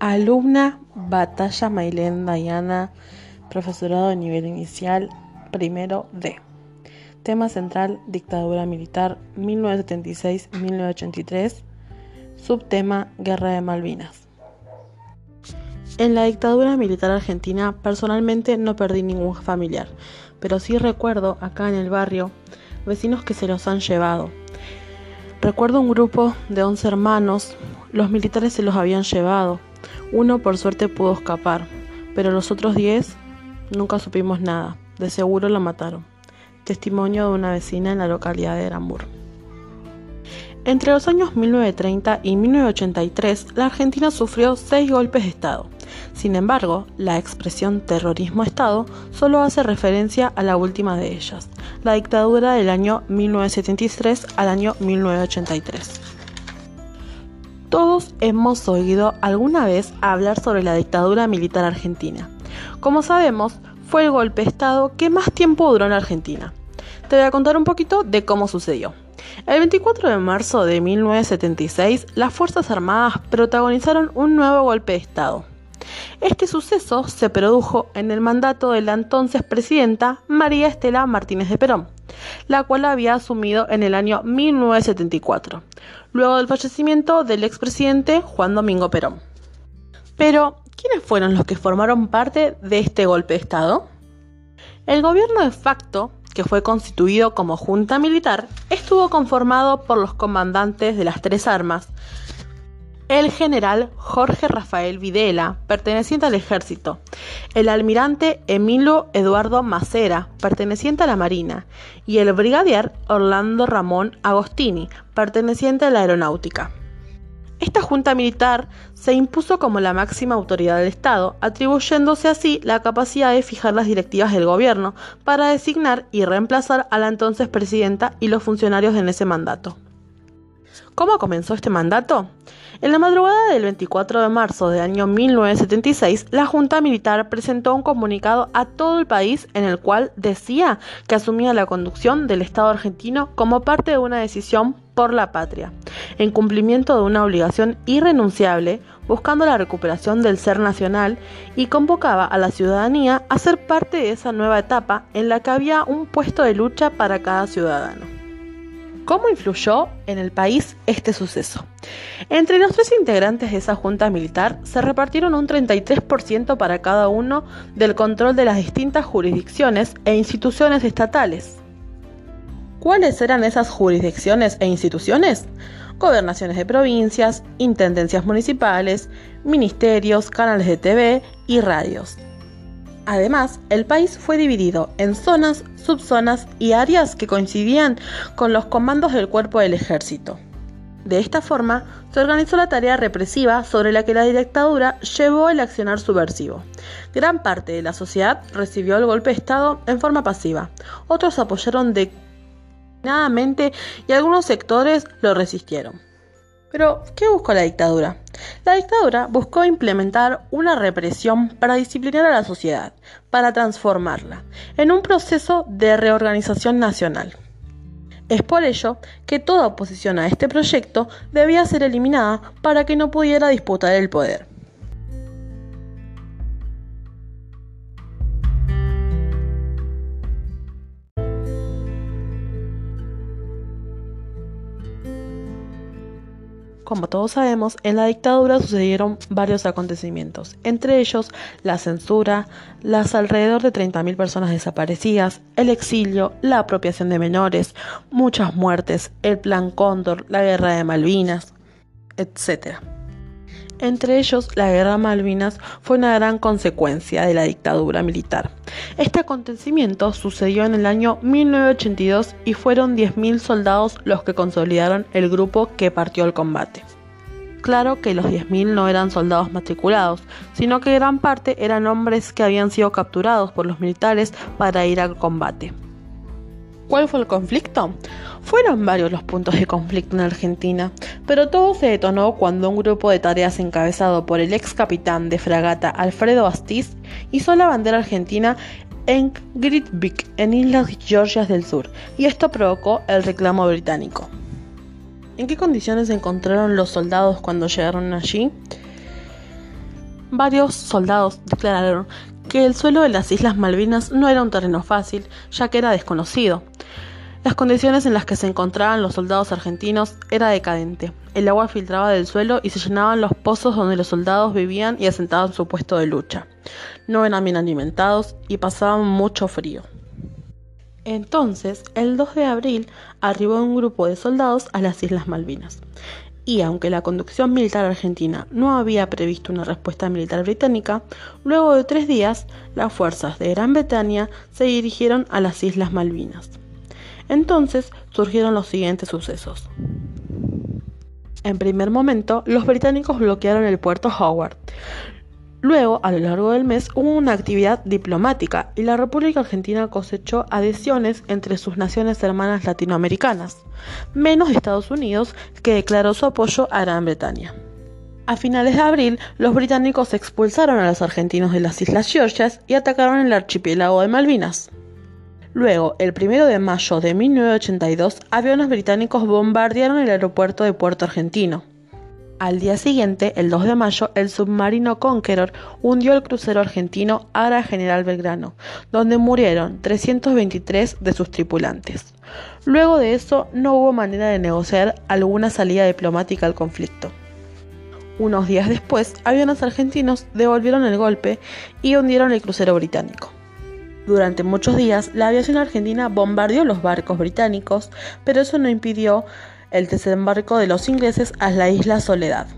Alumna Batalla Mailén Dayana, profesorado de nivel inicial, primero D. Tema central, dictadura militar 1976-1983. Subtema, Guerra de Malvinas. En la dictadura militar argentina, personalmente no perdí ningún familiar, pero sí recuerdo acá en el barrio vecinos que se los han llevado. Recuerdo un grupo de 11 hermanos, los militares se los habían llevado uno por suerte pudo escapar, pero los otros diez nunca supimos nada. De seguro lo mataron. Testimonio de una vecina en la localidad de Erambur. Entre los años 1930 y 1983, la Argentina sufrió seis golpes de Estado. Sin embargo, la expresión terrorismo-Estado solo hace referencia a la última de ellas, la dictadura del año 1973 al año 1983. Todos hemos oído alguna vez hablar sobre la dictadura militar argentina. Como sabemos, fue el golpe de Estado que más tiempo duró en Argentina. Te voy a contar un poquito de cómo sucedió. El 24 de marzo de 1976, las Fuerzas Armadas protagonizaron un nuevo golpe de Estado. Este suceso se produjo en el mandato de la entonces presidenta María Estela Martínez de Perón, la cual había asumido en el año 1974, luego del fallecimiento del expresidente Juan Domingo Perón. Pero, ¿quiénes fueron los que formaron parte de este golpe de Estado? El gobierno de facto, que fue constituido como junta militar, estuvo conformado por los comandantes de las tres armas, el general Jorge Rafael Videla, perteneciente al ejército, el almirante Emilio Eduardo Macera, perteneciente a la Marina, y el brigadier Orlando Ramón Agostini, perteneciente a la Aeronáutica. Esta junta militar se impuso como la máxima autoridad del Estado, atribuyéndose así la capacidad de fijar las directivas del gobierno para designar y reemplazar a la entonces presidenta y los funcionarios en ese mandato. ¿Cómo comenzó este mandato? En la madrugada del 24 de marzo del año 1976, la Junta Militar presentó un comunicado a todo el país en el cual decía que asumía la conducción del Estado argentino como parte de una decisión por la patria, en cumplimiento de una obligación irrenunciable, buscando la recuperación del ser nacional y convocaba a la ciudadanía a ser parte de esa nueva etapa en la que había un puesto de lucha para cada ciudadano. ¿Cómo influyó en el país este suceso? Entre los tres integrantes de esa junta militar se repartieron un 33% para cada uno del control de las distintas jurisdicciones e instituciones estatales. ¿Cuáles eran esas jurisdicciones e instituciones? Gobernaciones de provincias, intendencias municipales, ministerios, canales de TV y radios. Además, el país fue dividido en zonas, subzonas y áreas que coincidían con los comandos del cuerpo del ejército. De esta forma, se organizó la tarea represiva sobre la que la dictadura llevó el accionar subversivo. Gran parte de la sociedad recibió el golpe de Estado en forma pasiva, otros apoyaron declinadamente y algunos sectores lo resistieron. Pero, ¿qué buscó la dictadura? La dictadura buscó implementar una represión para disciplinar a la sociedad, para transformarla, en un proceso de reorganización nacional. Es por ello que toda oposición a este proyecto debía ser eliminada para que no pudiera disputar el poder. Como todos sabemos, en la dictadura sucedieron varios acontecimientos, entre ellos la censura, las alrededor de 30.000 personas desaparecidas, el exilio, la apropiación de menores, muchas muertes, el Plan Cóndor, la Guerra de Malvinas, etc. Entre ellos, la Guerra Malvinas fue una gran consecuencia de la dictadura militar. Este acontecimiento sucedió en el año 1982 y fueron 10.000 soldados los que consolidaron el grupo que partió al combate. Claro que los 10.000 no eran soldados matriculados, sino que gran parte eran hombres que habían sido capturados por los militares para ir al combate. ¿Cuál fue el conflicto? Fueron varios los puntos de conflicto en Argentina, pero todo se detonó cuando un grupo de tareas encabezado por el ex capitán de fragata Alfredo Astiz hizo la bandera argentina en Grytviken, en Islas Georgias del Sur, y esto provocó el reclamo británico. ¿En qué condiciones se encontraron los soldados cuando llegaron allí? varios soldados declararon que el suelo de las Islas Malvinas no era un terreno fácil, ya que era desconocido. Las condiciones en las que se encontraban los soldados argentinos era decadente. El agua filtraba del suelo y se llenaban los pozos donde los soldados vivían y asentaban su puesto de lucha. No eran bien alimentados y pasaban mucho frío. Entonces, el 2 de abril, arribó un grupo de soldados a las Islas Malvinas. Y aunque la conducción militar argentina no había previsto una respuesta militar británica, luego de tres días, las fuerzas de Gran Bretaña se dirigieron a las Islas Malvinas. Entonces surgieron los siguientes sucesos. En primer momento, los británicos bloquearon el puerto Howard. Luego, a lo largo del mes, hubo una actividad diplomática y la República Argentina cosechó adhesiones entre sus naciones hermanas latinoamericanas, menos Estados Unidos, que declaró su apoyo a Gran Bretaña. A finales de abril, los británicos expulsaron a los argentinos de las Islas Georgias y atacaron el archipiélago de Malvinas. Luego, el 1 de mayo de 1982, aviones británicos bombardearon el aeropuerto de Puerto Argentino. Al día siguiente, el 2 de mayo, el submarino Conqueror hundió el crucero argentino Ara General Belgrano, donde murieron 323 de sus tripulantes. Luego de eso, no hubo manera de negociar alguna salida diplomática al conflicto. Unos días después, aviones argentinos devolvieron el golpe y hundieron el crucero británico. Durante muchos días, la aviación argentina bombardeó los barcos británicos, pero eso no impidió el desembarco de los ingleses a la isla Soledad.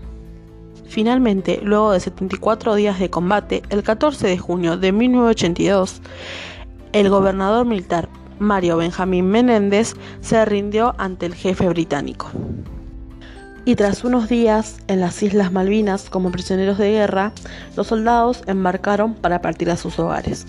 Finalmente, luego de 74 días de combate, el 14 de junio de 1982, el gobernador militar Mario Benjamín Menéndez se rindió ante el jefe británico. Y tras unos días en las Islas Malvinas como prisioneros de guerra, los soldados embarcaron para partir a sus hogares.